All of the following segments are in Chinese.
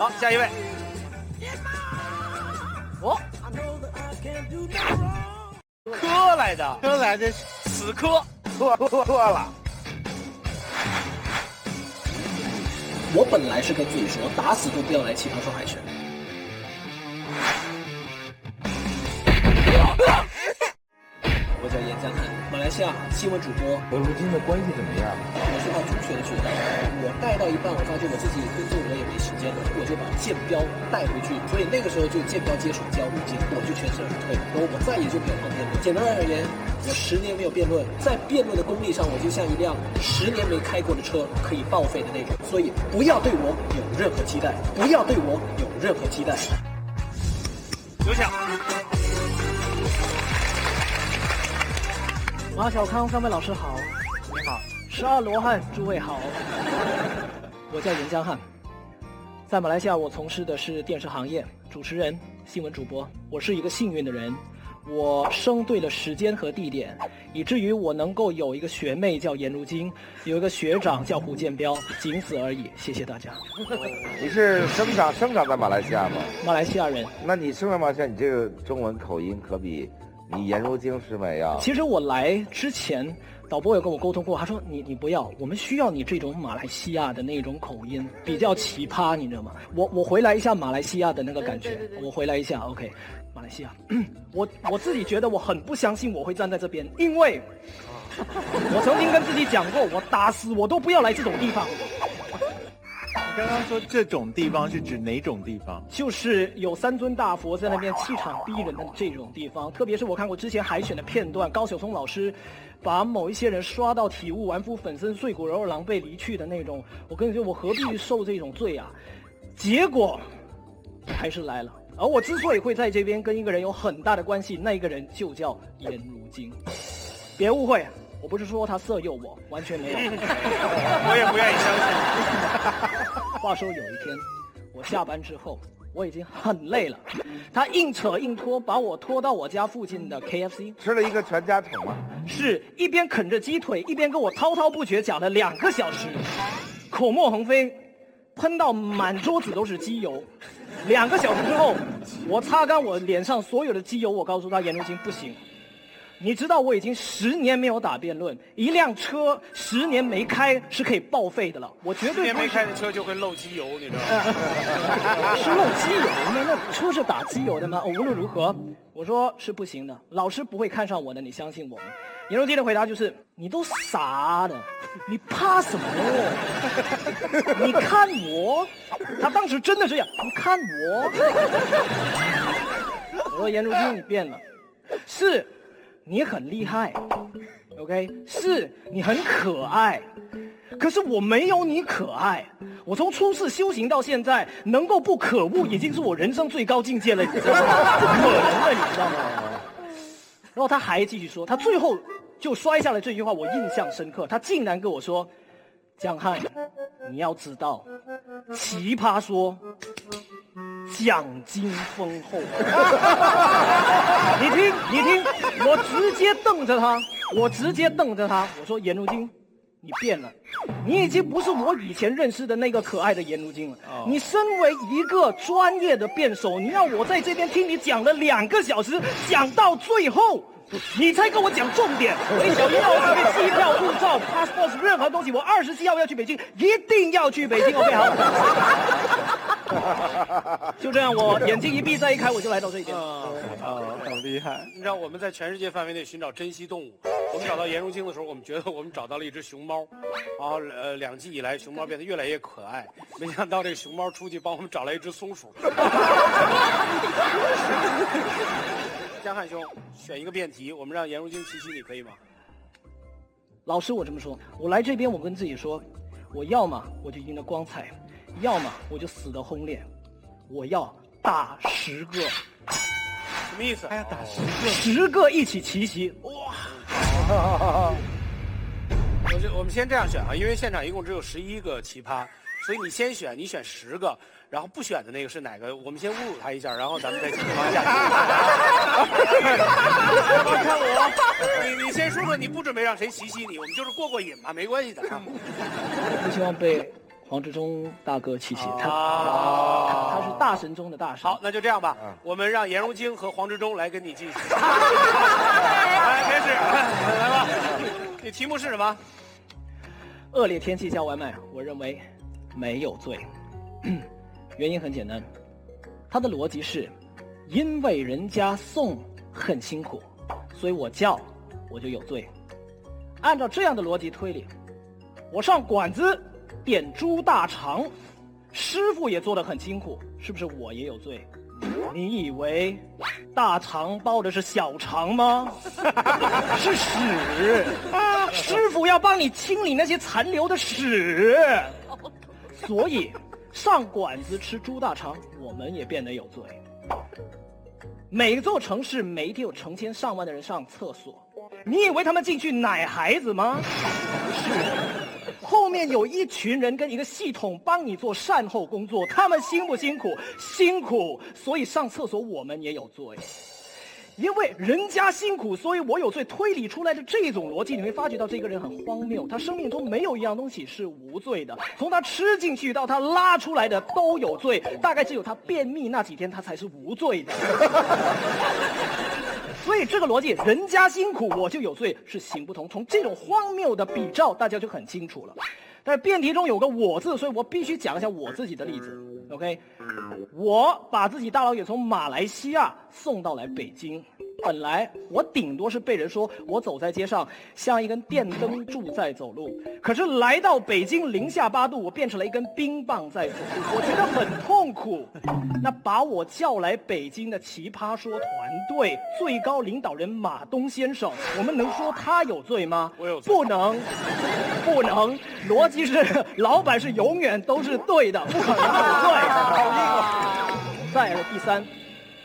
好，下一位。哦，磕来的，磕来的，死磕，磕磕磕了。我本来是跟自己说，打死都不要来奇葩说海选。我叫严江汉，马来西亚新闻主播。和如今的关系怎么样？我是靠中学的学带，我带到一半，我发现我自己工作我也没时间了，我就把剑标带回去，所以那个时候就剑标接手教五剑，我就全身而退，然后我再也就没有碰辩论。简单而言，我十年没有辩论，在辩论的功力上，我就像一辆十年没开过的车，可以报废的那种。所以不要对我有任何期待，不要对我有任何期待。有请。马小康三位老师好，你好，十二罗汉诸位好，我叫严江汉，在马来西亚我从事的是电视行业，主持人、新闻主播。我是一个幸运的人，我生对了时间和地点，以至于我能够有一个学妹叫颜如晶，有一个学长叫胡建彪，仅此而已。谢谢大家。你是生长生长在马来西亚吗？马来西亚人。那你生长马来西亚，你这个中文口音可比你颜如晶是美呀。其实我来之前，导播有跟我沟通过，他说你你不要，我们需要你这种马来西亚的那种口音，比较奇葩，你知道吗？我我回来一下马来西亚的那个感觉，我回来一下，OK，马来西亚，我我自己觉得我很不相信我会站在这边，因为，我曾经跟自己讲过，我打死我都不要来这种地方。你刚刚说这种地方是指哪种地方？就是有三尊大佛在那边气场逼人的这种地方，特别是我看过之前海选的片段，高晓松老师把某一些人刷到体无完肤、粉身碎骨，然后狼狈离去的那种，我跟你说，我何必受这种罪啊？结果还是来了。而我之所以会在这边跟一个人有很大的关系，那一个人就叫颜如晶。别误会，我不是说他色诱我，完全没有。我也不愿意相信。话说有一天，我下班之后，我已经很累了，他硬扯硬拖，把我拖到我家附近的 KFC，吃了一个全家桶吗？是一边啃着鸡腿，一边跟我滔滔不绝讲了两个小时，口沫横飞，喷到满桌子都是机油。两个小时之后，我擦干我脸上所有的机油，我告诉他颜如晶不行。你知道我已经十年没有打辩论，一辆车十年没开是可以报废的了。我绝对十年没开的车就会漏机油，你知道吗？是漏机油吗？那车是打机油的吗？无论如何，我说是不行的，老师不会看上我的，你相信我。颜如晶的回答就是：你都傻了，你怕什么？你看我，他当时真的这样，你看我。我说颜如晶，你变了，是。你很厉害，OK，是你很可爱，可是我没有你可爱。我从初次修行到现在，能够不可恶，已经是我人生最高境界了，你知道吗？不可能的，你知道吗？然后他还继续说，他最后就摔下来这句话，我印象深刻。他竟然跟我说：“江汉，你要知道，奇葩说。”奖金丰厚，你听，你听，我直接瞪着他，我直接瞪着他，我说颜如晶，你变了，你已经不是我以前认识的那个可爱的颜如晶了。你身为一个专业的辩手，你要我在这边听你讲了两个小时，讲到最后，你才跟我讲重点。我小一号准备机票、护照、passport 任何东西，我二十七号要去北京，一定要去北京。OK，好。就这样，我眼睛一闭再一开，我就来到这边。啊，好厉害！你知道我们在全世界范围内寻找珍稀动物，我们找到颜如晶的时候，我们觉得我们找到了一只熊猫。然后呃，两季以来，熊猫变得越来越可爱。没想到这个熊猫出去帮我们找来一只松鼠。江汉兄，选一个辩题，我们让颜如晶骑骑，你可以吗？老师，我这么说，我来这边，我跟自己说，我要么我就赢得光彩。要么我就死的轰烈，我要打十个，什么意思？还要打十个，十个一起齐齐，哇！我就我们先这样选啊，因为现场一共只有十一个奇葩，所以你先选，你选十个，然后不选的那个是哪个？我们先侮辱他一下，然后咱们再继续往下。看我，你你先说说，你不准备让谁袭击你，我们就是过过瘾嘛，没关系的。不希望被。黄志忠大哥七七，他啊他是大神中的大神。好，，那就这样吧嗯，我们让颜如晶和黄志忠来跟你继续。来，开始，来吧。你题目是什么？恶劣天气叫外卖，我认为没有罪。原因很简单，他的逻辑是，因为人家送很辛苦，所以我叫我就有罪。按照这样的逻辑推理，我上馆子点猪大肠，师傅也做得很辛苦，是不是我也有罪？你以为大肠包的是小肠吗？是屎，师傅要帮你清理那些残留的屎。所以上馆子吃猪大肠，我们也变得有罪。每座城市每天有成千上万的人上厕所，你以为他们进去奶孩子吗？是，后面有一群人跟一个系统帮你做善后工作，他们辛不辛苦？辛苦，所以上厕所我们也有罪。因为人家辛苦，所以我有罪。推理出来的这种逻辑，你会发觉到这个人很荒谬。他生命中没有一样东西是无罪的，从他吃进去到他拉出来的都有罪，大概只有他便秘那几天他才是无罪的。所以这个逻辑，人家辛苦我就有罪是行不通。从这种荒谬的比照，大家就很清楚了。但是辩题中有个“我”字，所以我必须讲一下我自己的例子。OK，我把自己大老远从马来西亚送到来北京，本来我顶多是被人说我走在街上像一根电灯柱在走路，可是来到北京零下八度，我变成了一根冰棒在走路，我觉得很痛苦。那把我叫来北京的奇葩说团队最高领导人马东先生，我们能说他有罪吗？我有罪不能，不能。逻辑是，老板是永远都是对的，不可能有罪。再来第三，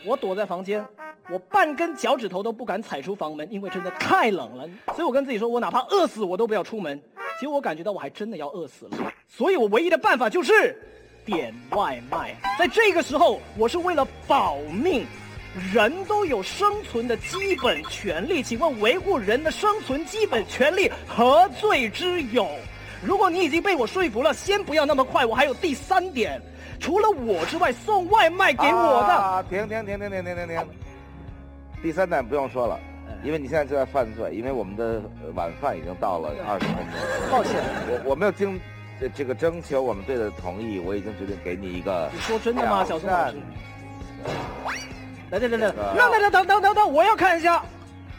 我躲在房间，我半根脚趾头都不敢踩出房门，因为真的太冷了。所以我跟自己说，我哪怕饿死我都不要出门。结果我感觉到我还真的要饿死了，所以我唯一的办法就是点外卖。在这个时候，我是为了保命。人都有生存的基本权利，请问维护人的生存基本权利何罪之有？如果你已经被我说服了，先不要那么快，我还有第三点，除了我之外，送外卖给我的，啊！停停停停停停停停！第三代不用说了，因为你现在就在犯罪，因为我们的呃晚饭已经到了二十分钟。抱歉，我我没有经这这个征求我们队的同意，我已经决定给你一个你说真的吗，小宋老师挑？来来来来，这个让大家等等等等，我要看一下。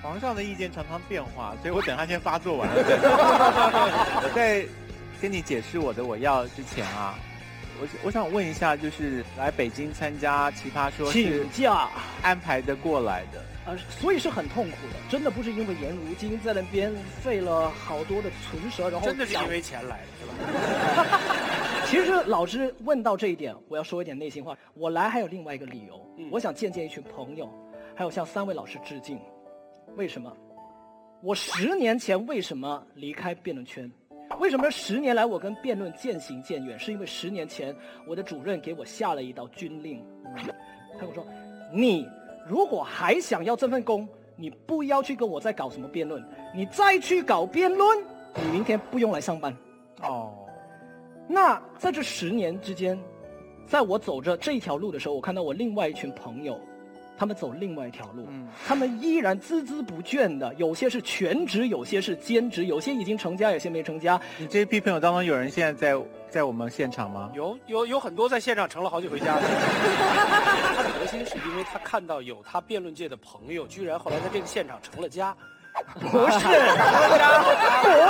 皇上的意见常常变化，所以我等他先发作完了。我在跟你解释我的我要之前啊，我我想问一下，就是来北京参加奇葩说请假，安排的过来的，呃，所以是很痛苦的，真的不是因为颜如晶在那边费了好多的唇舌，然后真的是因为钱来的，是吧？其实老师问到这一点，我要说一点内心话。我来还有另外一个理由，嗯我想见见一群朋友，还有向三位老师致敬。为什么？我十年前为什么离开辩论圈？为什么十年来我跟辩论渐行渐远？是因为十年前我的主任给我下了一道军令，他跟我说：“你如果还想要这份工，你不要去跟我再搞什么辩论，你再去搞辩论，你明天不用来上班。”哦，那在这十年之间，在我走着这一条路的时候，我看到我另外一群朋友，他们走另外一条路，嗯他们依然孜孜不倦的，有些是全职，有些是兼职，有些已经成家，有些没成家。你这批朋友当中有人现在在在我们现场吗？有有有很多在现场成了好几回家的。他的核心是因为他看到有他辩论界的朋友，居然后来在这个现场成了家。不是，不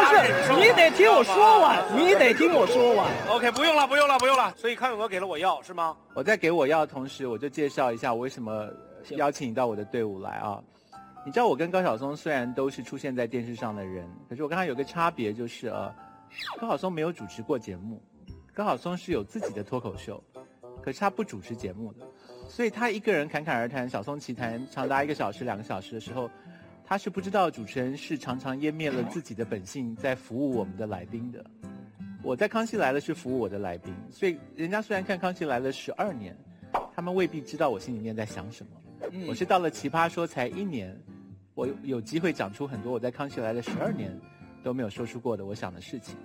是，你得听我说完，你得听我说完。OK，不用了，不用了，不用了。所以康永哥给了我药是吗？我在给我药的同时，我就介绍一下我为什么行邀请你到我的队伍来啊。你知道我跟高晓松虽然都是出现在电视上的人，可是我跟他有个差别就是呃，高晓松没有主持过节目，高晓松是有自己的脱口秀，可是他不主持节目的，所以他一个人侃侃而谈，小松奇谈长达一个小时、两个小时的时候，他是不知道主持人是常常湮灭了自己的本性，在服务我们的来宾的。我在《康熙来了》是服务我的来宾，所以人家虽然看《康熙来了》十二年，他们未必知道我心里面在想什么。我是到了《奇葩说》才一年，我有有机会讲出很多我在《康熙来了》十二年都没有说出过的我想的事情。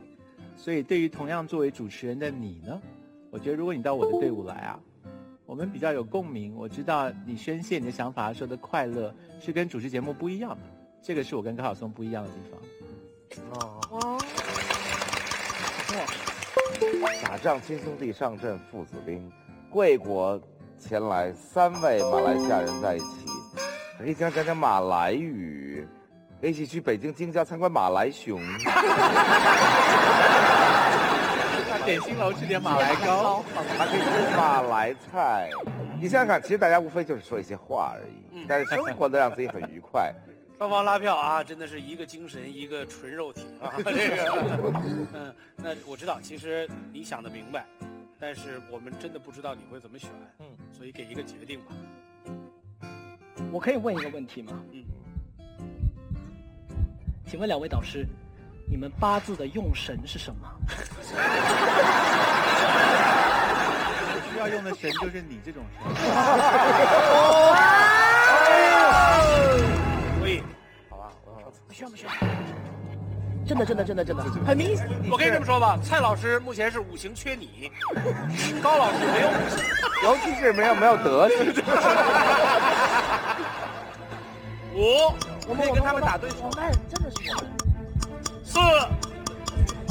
所以对于同样作为主持人的你呢，我觉得如果你到我的队伍来啊，我们比较有共鸣。我知道你宣泄你的想法的时候的快乐是跟主持节目不一样的，这个是我跟高晓松不一样的地方。哦。打仗亲兄弟上阵父子兵，贵国前来三位马来西亚人在一起，可以讲讲讲马来语，一起去北京京郊参观马来熊。点心楼吃点马来糕，还可以吃马来菜。你想想看，其实大家无非就是说一些话而已，但是生活的让自己很愉快。双方拉票啊，真的是一个精神，一个纯肉体啊。这个，嗯，那我知道，其实你想的明白，但是我们真的不知道你会怎么选，嗯，所以给一个决定吧。我可以问一个问题吗？嗯。请问两位导师，你们八字的用神是什么？需要用的神就是你这种神。所以，好吧，不需要不需要。真的真的真的真的很明显。我跟你这么说吧，蔡老师目前是五行缺你，高老师没有五行，尤其是没有没有德行。五，我可以跟他们打对手。那真的是我们。四。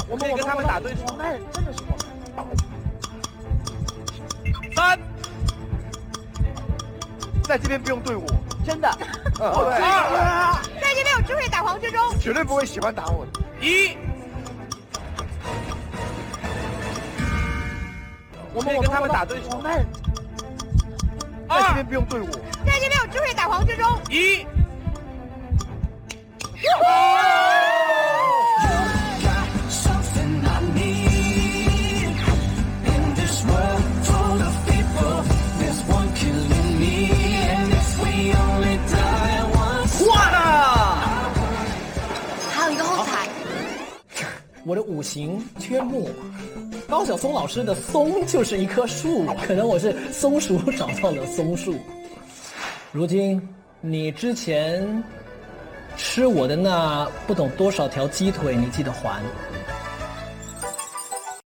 我可以跟他们打对手，那真的是我们。三，在这边不用对我，真的。二，在这边我只会打黄志忠，绝对不会喜欢打我的。一，我可以跟他们打对手，那。在这边不用对我，在这边有智慧打黄之中。一。我的五行缺木，高晓松老师的松就是一棵树，可能我是松鼠找到了松树。如今你之前吃我的那不懂多少条鸡腿，你记得还？